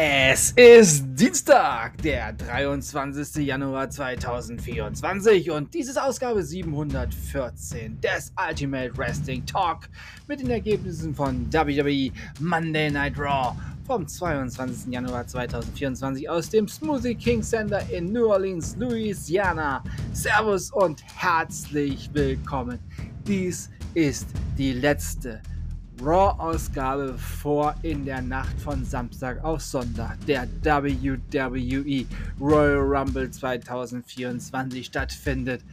Es ist Dienstag, der 23. Januar 2024 und dies ist Ausgabe 714 des Ultimate Wrestling Talk mit den Ergebnissen von WWE Monday Night Raw vom 22. Januar 2024 aus dem Smoothie King Center in New Orleans, Louisiana. Servus und herzlich willkommen. Dies ist die letzte Raw-Ausgabe vor in der Nacht von Samstag auf Sonntag der WWE Royal Rumble 2024 stattfindet.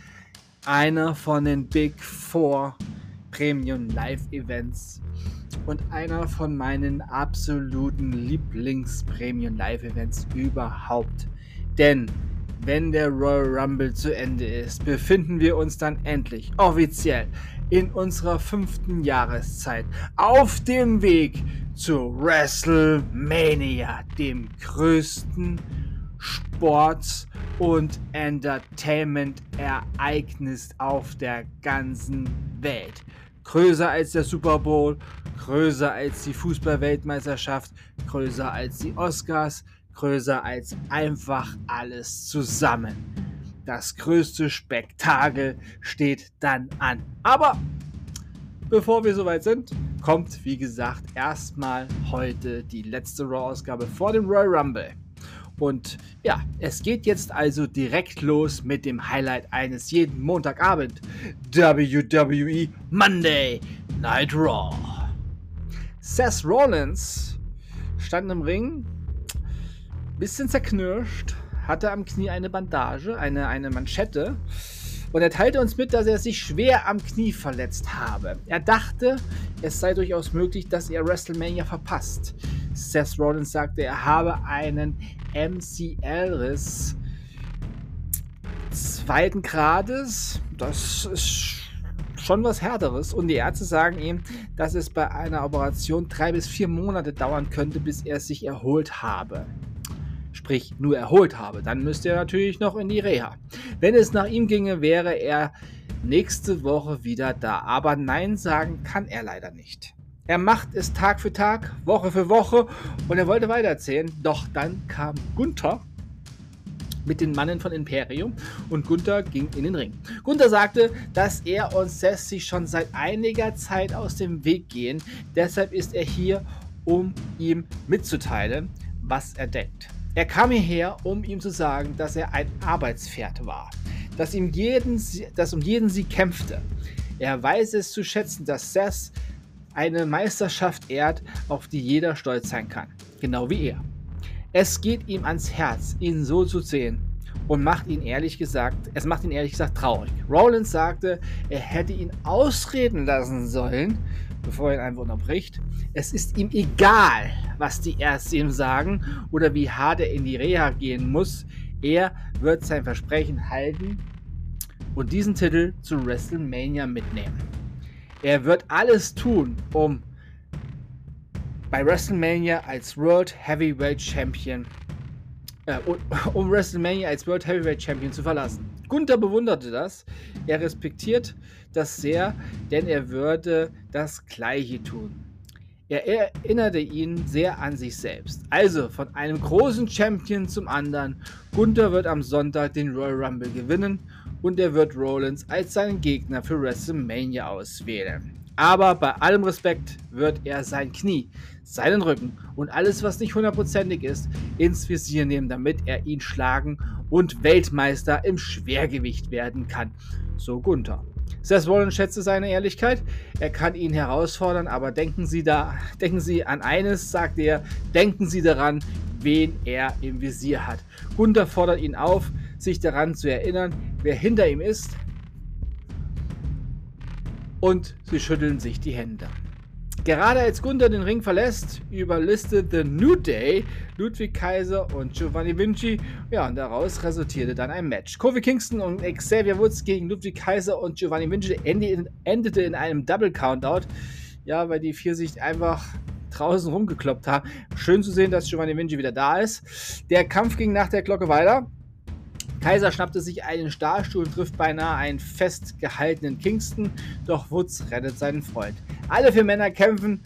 Einer von den Big Four Premium Live Events und einer von meinen absoluten Lieblings-Premium Live Events überhaupt. Denn wenn der Royal Rumble zu Ende ist, befinden wir uns dann endlich offiziell in unserer fünften Jahreszeit auf dem Weg zu WrestleMania, dem größten Sports- und Entertainment-Ereignis auf der ganzen Welt. Größer als der Super Bowl, größer als die Fußball-Weltmeisterschaft, größer als die Oscars, größer als einfach alles zusammen. Das größte Spektakel steht dann an. Aber bevor wir soweit sind, kommt wie gesagt erstmal heute die letzte Raw-Ausgabe vor dem Royal Rumble. Und ja, es geht jetzt also direkt los mit dem Highlight eines jeden Montagabend. WWE Monday Night Raw. Seth Rollins stand im Ring bisschen zerknirscht, hatte am Knie eine Bandage, eine, eine Manschette. Und er teilte uns mit, dass er sich schwer am Knie verletzt habe. Er dachte, es sei durchaus möglich, dass er WrestleMania verpasst. Seth Rollins sagte, er habe einen MCL-Riss zweiten Grades. Das ist schon was Härteres. Und die Ärzte sagen ihm, dass es bei einer Operation drei bis vier Monate dauern könnte, bis er sich erholt habe sprich nur erholt habe, dann müsste er natürlich noch in die Reha. Wenn es nach ihm ginge, wäre er nächste Woche wieder da. Aber Nein sagen kann er leider nicht. Er macht es Tag für Tag, Woche für Woche und er wollte weitererzählen. Doch dann kam Gunther mit den Mannen von Imperium und Gunther ging in den Ring. Gunther sagte, dass er und sich schon seit einiger Zeit aus dem Weg gehen. Deshalb ist er hier, um ihm mitzuteilen, was er denkt. Er kam hierher, um ihm zu sagen, dass er ein Arbeitspferd war, dass, ihm jeden, dass um jeden Sieg kämpfte. Er weiß es zu schätzen, dass Seth eine Meisterschaft ehrt, auf die jeder stolz sein kann, genau wie er. Es geht ihm ans Herz, ihn so zu sehen und macht ihn ehrlich gesagt, es macht ihn ehrlich gesagt traurig. Rollins sagte, er hätte ihn ausreden lassen sollen, bevor er ihn einfach unterbricht. Es ist ihm egal, was die Ärzte ihm sagen oder wie hart er in die Reha gehen muss. Er wird sein Versprechen halten und diesen Titel zu WrestleMania mitnehmen. Er wird alles tun, um bei WrestleMania als World Heavyweight Champion äh, um WrestleMania als World Heavyweight Champion zu verlassen. Gunther bewunderte das. Er respektiert das sehr, denn er würde das Gleiche tun. Er erinnerte ihn sehr an sich selbst. Also von einem großen Champion zum anderen. Gunther wird am Sonntag den Royal Rumble gewinnen und er wird Rollins als seinen Gegner für WrestleMania auswählen. Aber bei allem Respekt wird er sein Knie, seinen Rücken und alles, was nicht hundertprozentig ist, ins Visier nehmen, damit er ihn schlagen und Weltmeister im Schwergewicht werden kann. So Gunther. Seth Rollins schätze seine Ehrlichkeit. Er kann ihn herausfordern, aber denken Sie da, denken Sie an eines, sagt er, denken Sie daran, wen er im Visier hat. Gunther fordert ihn auf, sich daran zu erinnern, wer hinter ihm ist, und sie schütteln sich die Hände. Gerade als Gunther den Ring verlässt, überlistet The New Day Ludwig Kaiser und Giovanni Vinci. Ja, und daraus resultierte dann ein Match. Kofi Kingston und Xavier Woods gegen Ludwig Kaiser und Giovanni Vinci endete in einem Double Countout. Ja, weil die vier sich einfach draußen rumgekloppt haben. Schön zu sehen, dass Giovanni Vinci wieder da ist. Der Kampf ging nach der Glocke weiter. Kaiser schnappte sich einen Stahlstuhl und trifft beinahe einen festgehaltenen Kingston, doch Woods rettet seinen Freund. Alle vier Männer kämpfen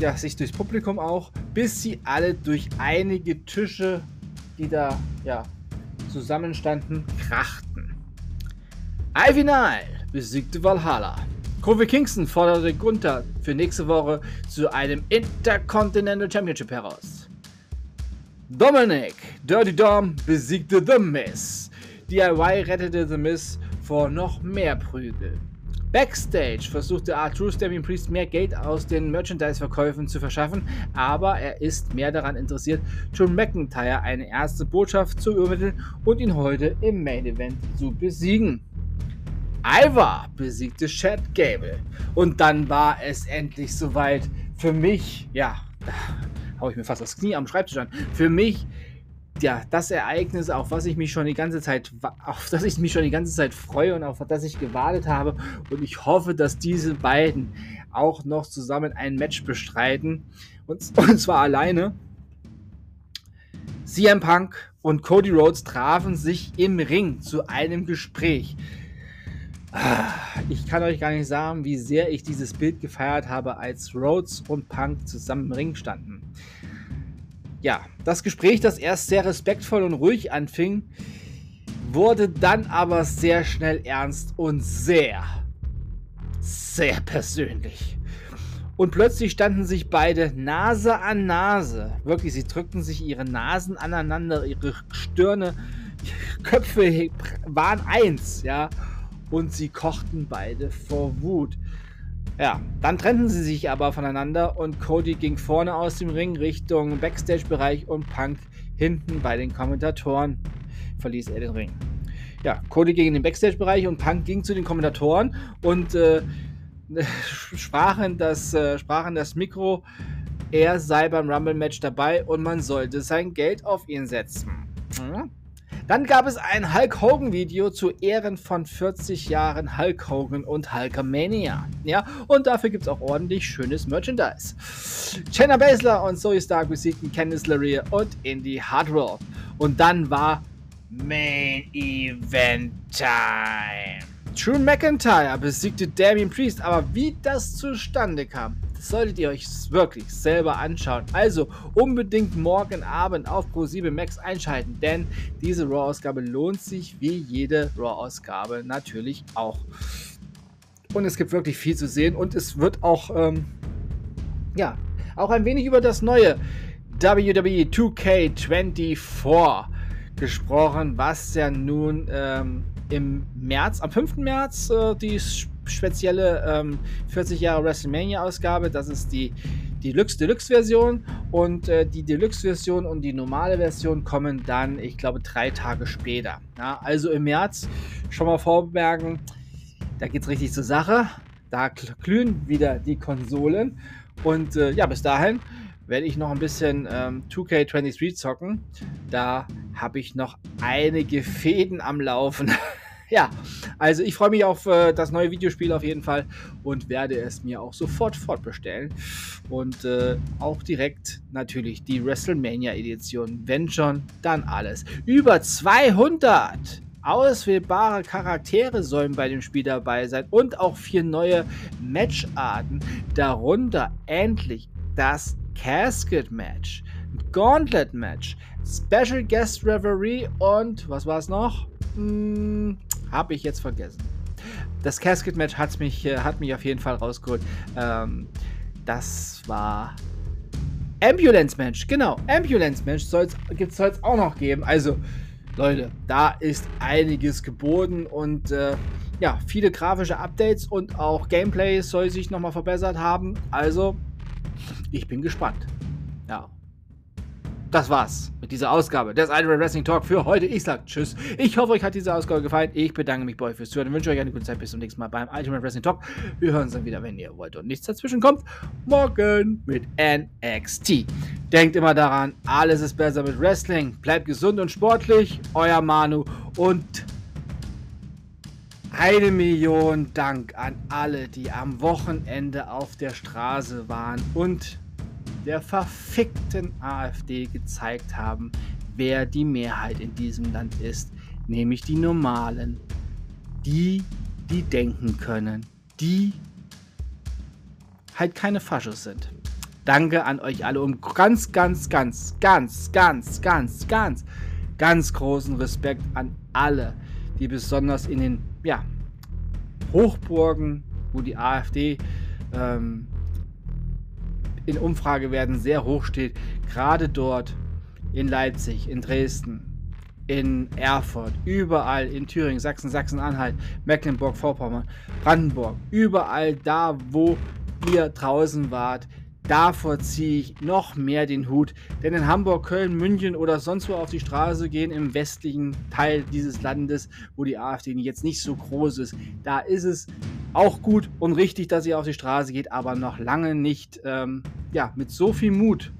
ja, sich durchs Publikum auch, bis sie alle durch einige Tische, die da ja, zusammenstanden, krachten. Ivy Nile besiegte Valhalla. Kofi Kingston forderte Gunther für nächste Woche zu einem Intercontinental Championship heraus. Dominic Dirty Dom besiegte The Miz. DIY rettete The Miz vor noch mehr Prügel. Backstage versuchte Arthur Damien Priest mehr Geld aus den Merchandise-Verkäufen zu verschaffen, aber er ist mehr daran interessiert, John McIntyre eine erste Botschaft zu übermitteln und ihn heute im Main Event zu besiegen. Ivar besiegte Chad Gable. Und dann war es endlich soweit. Für mich, ja, da habe ich mir fast das Knie am Schreibtisch an. Für mich, ja, das Ereignis, auf was ich mich schon die ganze Zeit, auf das ich mich schon die ganze Zeit freue und auf das ich gewartet habe. Und ich hoffe, dass diese beiden auch noch zusammen ein Match bestreiten. Und, und zwar alleine. CM Punk und Cody Rhodes trafen sich im Ring zu einem Gespräch. Ich kann euch gar nicht sagen, wie sehr ich dieses Bild gefeiert habe, als Rhodes und Punk zusammen im Ring standen. Ja, das Gespräch, das erst sehr respektvoll und ruhig anfing, wurde dann aber sehr schnell ernst und sehr, sehr persönlich. Und plötzlich standen sich beide Nase an Nase. Wirklich, sie drückten sich ihre Nasen aneinander, ihre Stirne, Köpfe waren eins, ja und sie kochten beide vor Wut. Ja, dann trennten sie sich aber voneinander und Cody ging vorne aus dem Ring Richtung Backstage-Bereich und Punk hinten bei den Kommentatoren verließ er den Ring. Ja, Cody ging in den Backstage-Bereich und Punk ging zu den Kommentatoren und äh, sprachen, das, äh, sprachen das Mikro, er sei beim Rumble-Match dabei und man sollte sein Geld auf ihn setzen. Hm? Dann gab es ein Hulk Hogan Video zu Ehren von 40 Jahren Hulk Hogan und Hulkamania. Ja, und dafür gibt es auch ordentlich schönes Merchandise. Jenna Baszler und Zoe Stark besiegten Candice LeRae und Indy Hardwell. Und dann war Main Event Time. Drew McIntyre besiegte Damien Priest, aber wie das zustande kam, solltet ihr euch wirklich selber anschauen. Also unbedingt morgen Abend auf Pro7 Max einschalten, denn diese Raw-Ausgabe lohnt sich wie jede Raw-Ausgabe natürlich auch. Und es gibt wirklich viel zu sehen und es wird auch, ähm, ja, auch ein wenig über das neue WWE 2K24 gesprochen, was ja nun ähm, im März, am 5. März, äh, die spezielle ähm, 40 Jahre WrestleMania-Ausgabe. Das ist die Deluxe Deluxe Version und äh, die Deluxe Version und die normale Version kommen dann, ich glaube, drei Tage später. Ja, also im März schon mal vormerken, da geht es richtig zur Sache. Da glühen wieder die Konsolen und äh, ja, bis dahin werde ich noch ein bisschen ähm, 2K23 zocken. Da habe ich noch einige Fäden am Laufen. ja, also ich freue mich auf äh, das neue Videospiel auf jeden Fall und werde es mir auch sofort fortbestellen. Und äh, auch direkt natürlich die WrestleMania Edition. Wenn schon, dann alles. Über 200 auswählbare Charaktere sollen bei dem Spiel dabei sein und auch vier neue Matcharten. Darunter endlich das Casket Match, Gauntlet Match, Special Guest Reverie und was war es noch? Hm, Habe ich jetzt vergessen. Das Casket Match hat mich, äh, hat mich auf jeden Fall rausgeholt. Ähm, das war Ambulance Match, genau. Ambulance Match gibt es heute auch noch geben. Also, Leute, da ist einiges geboten und äh, ja, viele grafische Updates und auch Gameplay soll sich nochmal verbessert haben. Also, ich bin gespannt. Ja. Das war's mit dieser Ausgabe des Iron Wrestling Talk für heute. Ich sag Tschüss. Ich hoffe, euch hat diese Ausgabe gefallen. Ich bedanke mich bei euch fürs Zuhören. Ich wünsche euch eine gute Zeit. Bis zum nächsten Mal beim Ultimate Wrestling Talk. Wir hören uns dann wieder, wenn ihr wollt und nichts dazwischen kommt. Morgen mit NXT. Denkt immer daran, alles ist besser mit Wrestling. Bleibt gesund und sportlich. Euer Manu und eine Million Dank an alle, die am Wochenende auf der Straße waren und der verfickten AfD gezeigt haben, wer die Mehrheit in diesem Land ist, nämlich die Normalen, die, die denken können, die halt keine Faschos sind. Danke an euch alle und ganz, ganz, ganz, ganz, ganz, ganz, ganz, ganz großen Respekt an alle, die besonders in den ja, Hochburgen, wo die AfD ähm, in Umfragewerten sehr hoch steht, gerade dort in Leipzig, in Dresden, in Erfurt, überall in Thüringen, Sachsen, Sachsen-Anhalt, Mecklenburg, Vorpommern, Brandenburg, überall da, wo ihr draußen wart, davor ziehe ich noch mehr den Hut. Denn in Hamburg, Köln, München oder sonst wo auf die Straße gehen, im westlichen Teil dieses Landes, wo die AfD jetzt nicht so groß ist, da ist es auch gut und richtig, dass ihr auf die Straße geht, aber noch lange nicht ähm, ja, mit so viel Mut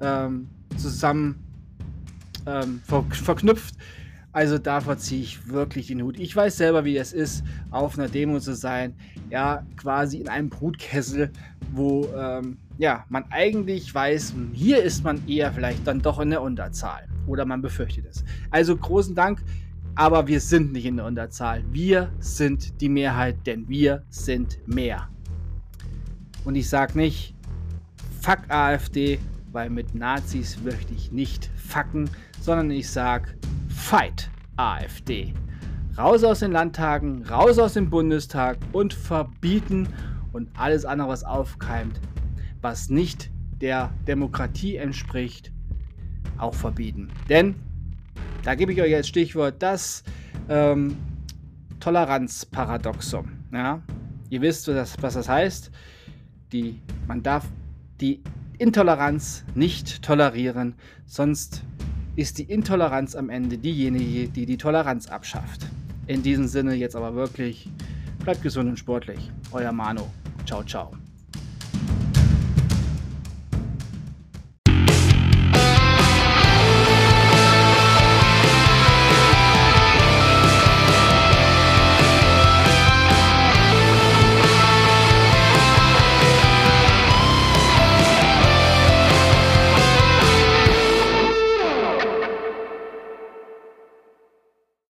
ähm, zusammen ähm, ver verknüpft. Also davor ziehe ich wirklich den Hut. Ich weiß selber, wie es ist, auf einer Demo zu sein. Ja, quasi in einem Brutkessel, wo ähm, ja, man eigentlich weiß, hier ist man eher vielleicht dann doch in der Unterzahl. Oder man befürchtet es. Also großen Dank, aber wir sind nicht in der Unterzahl. Wir sind die Mehrheit, denn wir sind mehr. Und ich sage nicht, fuck AfD, weil mit Nazis möchte ich nicht fucken, sondern ich sage, fight AfD. Raus aus den Landtagen, raus aus dem Bundestag und verbieten und alles andere, was aufkeimt, was nicht der Demokratie entspricht, auch verbieten. Denn, da gebe ich euch als Stichwort das ähm, Toleranzparadoxum. Ja? Ihr wisst, was das, was das heißt. Die, man darf die Intoleranz nicht tolerieren, sonst ist die Intoleranz am Ende diejenige, die die Toleranz abschafft. In diesem Sinne jetzt aber wirklich, bleibt gesund und sportlich. Euer Mano. Ciao, ciao.